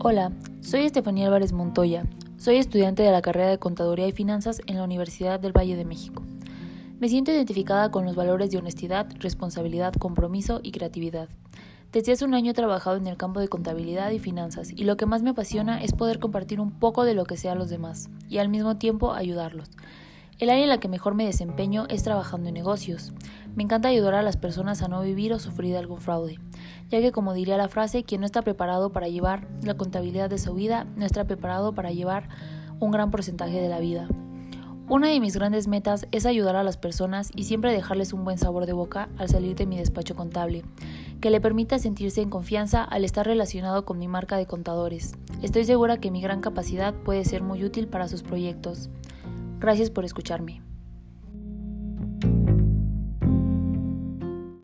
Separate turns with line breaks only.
Hola, soy Estefanía Álvarez Montoya. Soy estudiante de la carrera de Contaduría y Finanzas en la Universidad del Valle de México. Me siento identificada con los valores de honestidad, responsabilidad, compromiso y creatividad. Desde hace un año he trabajado en el campo de contabilidad y finanzas y lo que más me apasiona es poder compartir un poco de lo que sea a los demás y al mismo tiempo ayudarlos. El área en la que mejor me desempeño es trabajando en negocios. Me encanta ayudar a las personas a no vivir o sufrir algún fraude, ya que como diría la frase, quien no está preparado para llevar la contabilidad de su vida, no está preparado para llevar un gran porcentaje de la vida. Una de mis grandes metas es ayudar a las personas y siempre dejarles un buen sabor de boca al salir de mi despacho contable, que le permita sentirse en confianza al estar relacionado con mi marca de contadores. Estoy segura que mi gran capacidad puede ser muy útil para sus proyectos. Gracias por escucharme.